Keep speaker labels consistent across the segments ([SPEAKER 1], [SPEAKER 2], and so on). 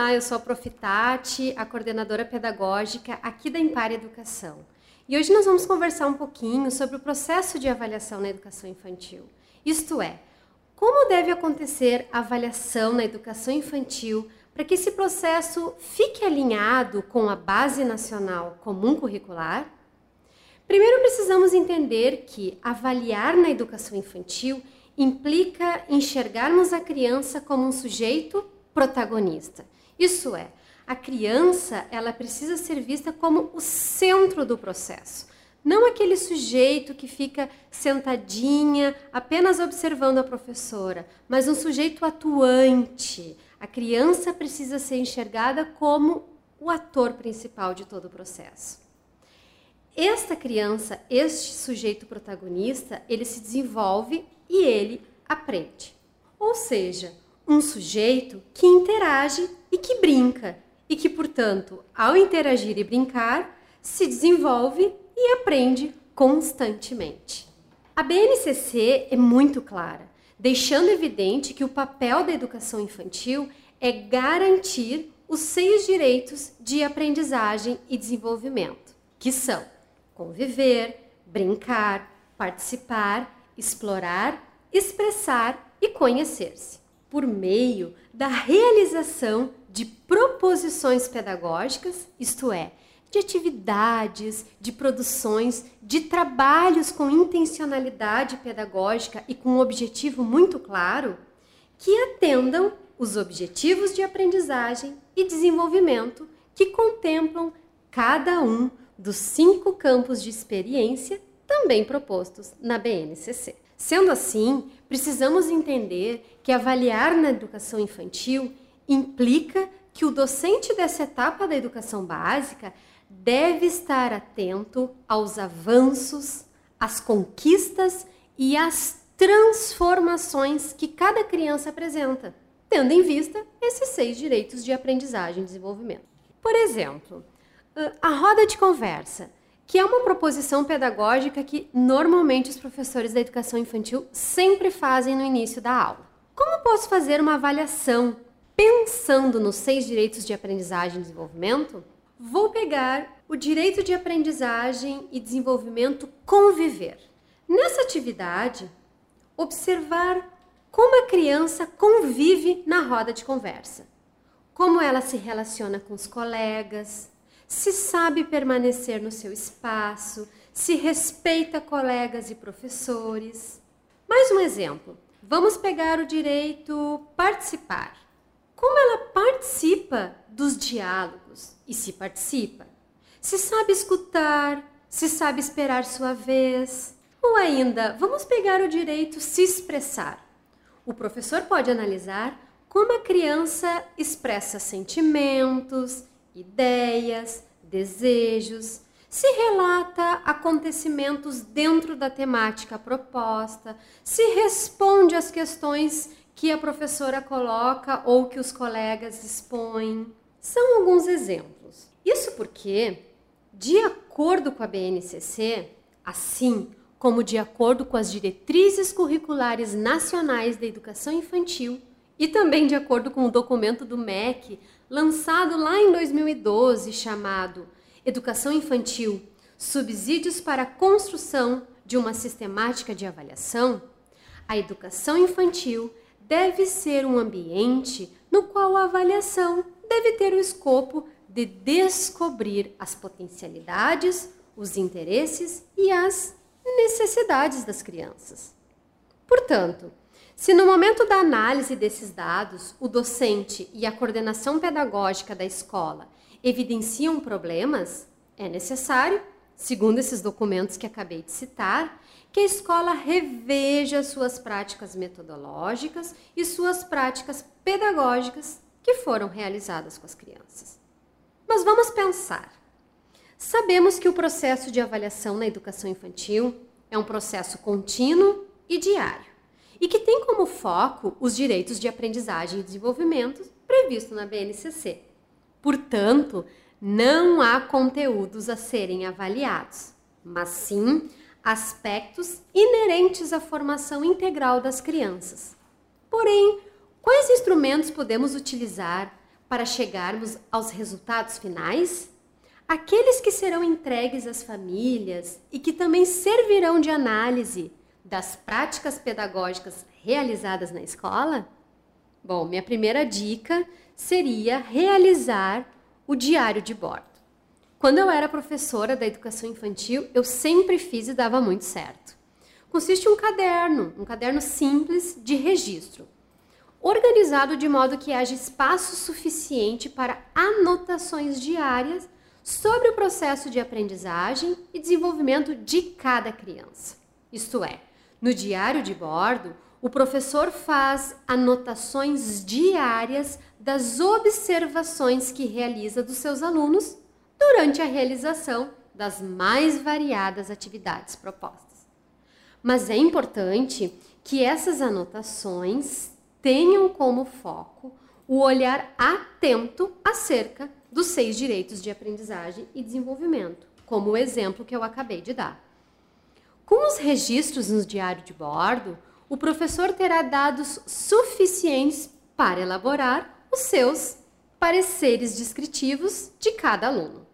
[SPEAKER 1] Olá, eu sou a Profitati, a coordenadora pedagógica aqui da Impar Educação. E hoje nós vamos conversar um pouquinho sobre o processo de avaliação na educação infantil. Isto é, como deve acontecer a avaliação na educação infantil para que esse processo fique alinhado com a Base Nacional Comum Curricular? Primeiro precisamos entender que avaliar na educação infantil implica enxergarmos a criança como um sujeito protagonista. Isso é, a criança ela precisa ser vista como o centro do processo. Não aquele sujeito que fica sentadinha apenas observando a professora, mas um sujeito atuante. A criança precisa ser enxergada como o ator principal de todo o processo. Esta criança, este sujeito protagonista, ele se desenvolve e ele aprende. Ou seja, um sujeito que interage e que brinca, e que, portanto, ao interagir e brincar, se desenvolve e aprende constantemente. A BNCC é muito clara, deixando evidente que o papel da educação infantil é garantir os seis direitos de aprendizagem e desenvolvimento, que são conviver, brincar, participar, explorar, expressar e conhecer-se por meio da realização de proposições pedagógicas, isto é, de atividades, de produções, de trabalhos com intencionalidade pedagógica e com um objetivo muito claro, que atendam os objetivos de aprendizagem e desenvolvimento que contemplam cada um dos cinco campos de experiência também propostos na BNCC. Sendo assim, precisamos entender que avaliar na educação infantil implica que o docente dessa etapa da educação básica deve estar atento aos avanços, às conquistas e às transformações que cada criança apresenta, tendo em vista esses seis direitos de aprendizagem e desenvolvimento. Por exemplo, a roda de conversa que é uma proposição pedagógica que normalmente os professores da educação infantil sempre fazem no início da aula. Como posso fazer uma avaliação pensando nos seis direitos de aprendizagem e desenvolvimento? Vou pegar o direito de aprendizagem e desenvolvimento conviver. Nessa atividade, observar como a criança convive na roda de conversa, como ela se relaciona com os colegas, se sabe permanecer no seu espaço, se respeita colegas e professores. Mais um exemplo. Vamos pegar o direito participar. Como ela participa dos diálogos e se participa? Se sabe escutar, se sabe esperar sua vez. Ou ainda, vamos pegar o direito se expressar. O professor pode analisar como a criança expressa sentimentos, ideias, desejos, se relata acontecimentos dentro da temática proposta, se responde às questões que a professora coloca ou que os colegas expõem. São alguns exemplos. Isso porque, de acordo com a BNCC, assim como de acordo com as diretrizes curriculares nacionais da educação infantil, e também de acordo com o documento do MEC, lançado lá em 2012, chamado Educação Infantil: Subsídios para a Construção de uma Sistemática de Avaliação, a educação infantil deve ser um ambiente no qual a avaliação deve ter o escopo de descobrir as potencialidades, os interesses e as necessidades das crianças. Portanto, se no momento da análise desses dados, o docente e a coordenação pedagógica da escola evidenciam problemas, é necessário, segundo esses documentos que acabei de citar, que a escola reveja suas práticas metodológicas e suas práticas pedagógicas que foram realizadas com as crianças. Mas vamos pensar. Sabemos que o processo de avaliação na educação infantil é um processo contínuo e diário e que tem como foco os direitos de aprendizagem e desenvolvimento previsto na BNCC. Portanto, não há conteúdos a serem avaliados, mas sim aspectos inerentes à formação integral das crianças. Porém, quais instrumentos podemos utilizar para chegarmos aos resultados finais? Aqueles que serão entregues às famílias e que também servirão de análise das práticas pedagógicas realizadas na escola? Bom, minha primeira dica seria realizar o diário de bordo. Quando eu era professora da educação infantil, eu sempre fiz e dava muito certo. Consiste em um caderno, um caderno simples de registro, organizado de modo que haja espaço suficiente para anotações diárias sobre o processo de aprendizagem e desenvolvimento de cada criança. Isto é, no diário de bordo, o professor faz anotações diárias das observações que realiza dos seus alunos durante a realização das mais variadas atividades propostas. Mas é importante que essas anotações tenham como foco o olhar atento acerca dos seis direitos de aprendizagem e desenvolvimento, como o exemplo que eu acabei de dar. Com os registros no diário de bordo, o professor terá dados suficientes para elaborar os seus pareceres descritivos de cada aluno.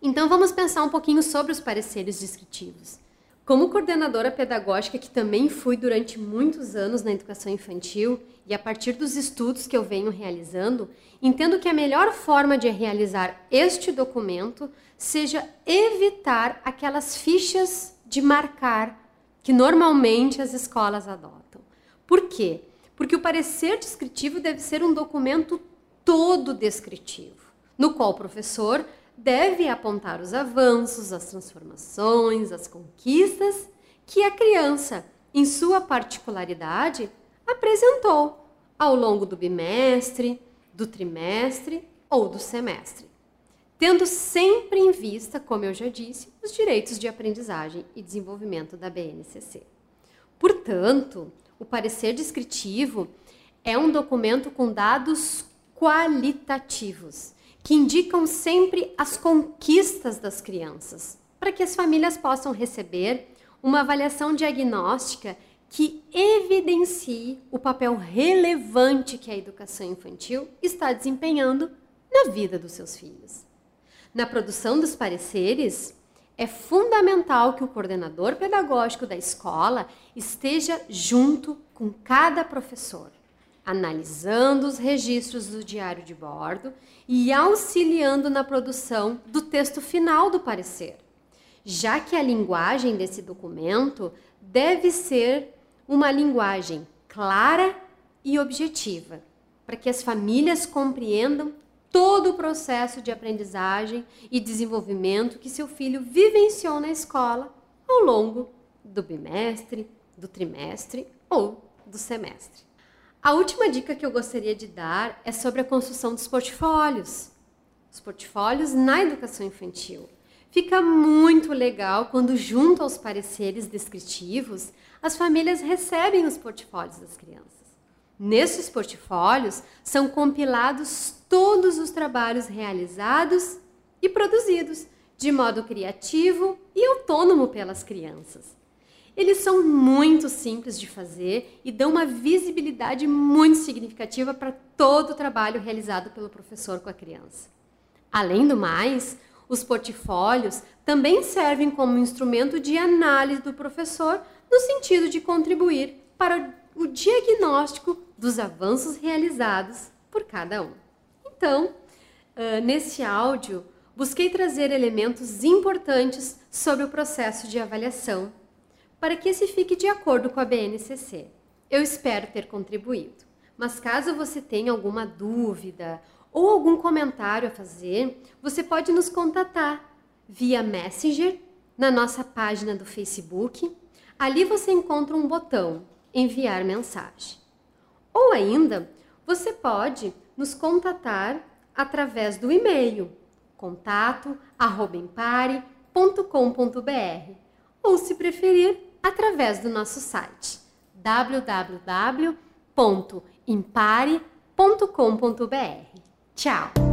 [SPEAKER 1] Então vamos pensar um pouquinho sobre os pareceres descritivos. Como coordenadora pedagógica, que também fui durante muitos anos na educação infantil, e a partir dos estudos que eu venho realizando, entendo que a melhor forma de realizar este documento seja evitar aquelas fichas de marcar que normalmente as escolas adotam. Por quê? Porque o parecer descritivo deve ser um documento todo descritivo, no qual o professor deve apontar os avanços, as transformações, as conquistas que a criança, em sua particularidade, apresentou ao longo do bimestre, do trimestre ou do semestre, tendo sempre em vista, como eu já disse, os direitos de aprendizagem e desenvolvimento da BNCC. Portanto, o parecer descritivo é um documento com dados qualitativos, que indicam sempre as conquistas das crianças, para que as famílias possam receber uma avaliação diagnóstica que evidencie o papel relevante que a educação infantil está desempenhando na vida dos seus filhos. Na produção dos pareceres, é fundamental que o coordenador pedagógico da escola esteja junto com cada professor, analisando os registros do diário de bordo e auxiliando na produção do texto final do parecer, já que a linguagem desse documento deve ser uma linguagem clara e objetiva, para que as famílias compreendam todo o processo de aprendizagem e desenvolvimento que seu filho vivenciou na escola ao longo do bimestre, do trimestre ou do semestre. A última dica que eu gostaria de dar é sobre a construção dos portfólios. Os portfólios na educação infantil. Fica muito legal quando, junto aos pareceres descritivos, as famílias recebem os portfólios das crianças. Nesses portfólios são compilados todos os trabalhos realizados e produzidos de modo criativo e autônomo pelas crianças. Eles são muito simples de fazer e dão uma visibilidade muito significativa para todo o trabalho realizado pelo professor com a criança. Além do mais, os portfólios também servem como instrumento de análise do professor no sentido de contribuir para o diagnóstico dos avanços realizados por cada um. Então, nesse áudio, busquei trazer elementos importantes sobre o processo de avaliação para que esse fique de acordo com a BNCC. Eu espero ter contribuído. Mas caso você tenha alguma dúvida ou algum comentário a fazer, você pode nos contatar via Messenger na nossa página do Facebook. Ali você encontra um botão enviar mensagem. Ou ainda, você pode nos contatar através do e-mail contato@empare.com.br ou se preferir, através do nosso site www.impare.com.br. Tchau!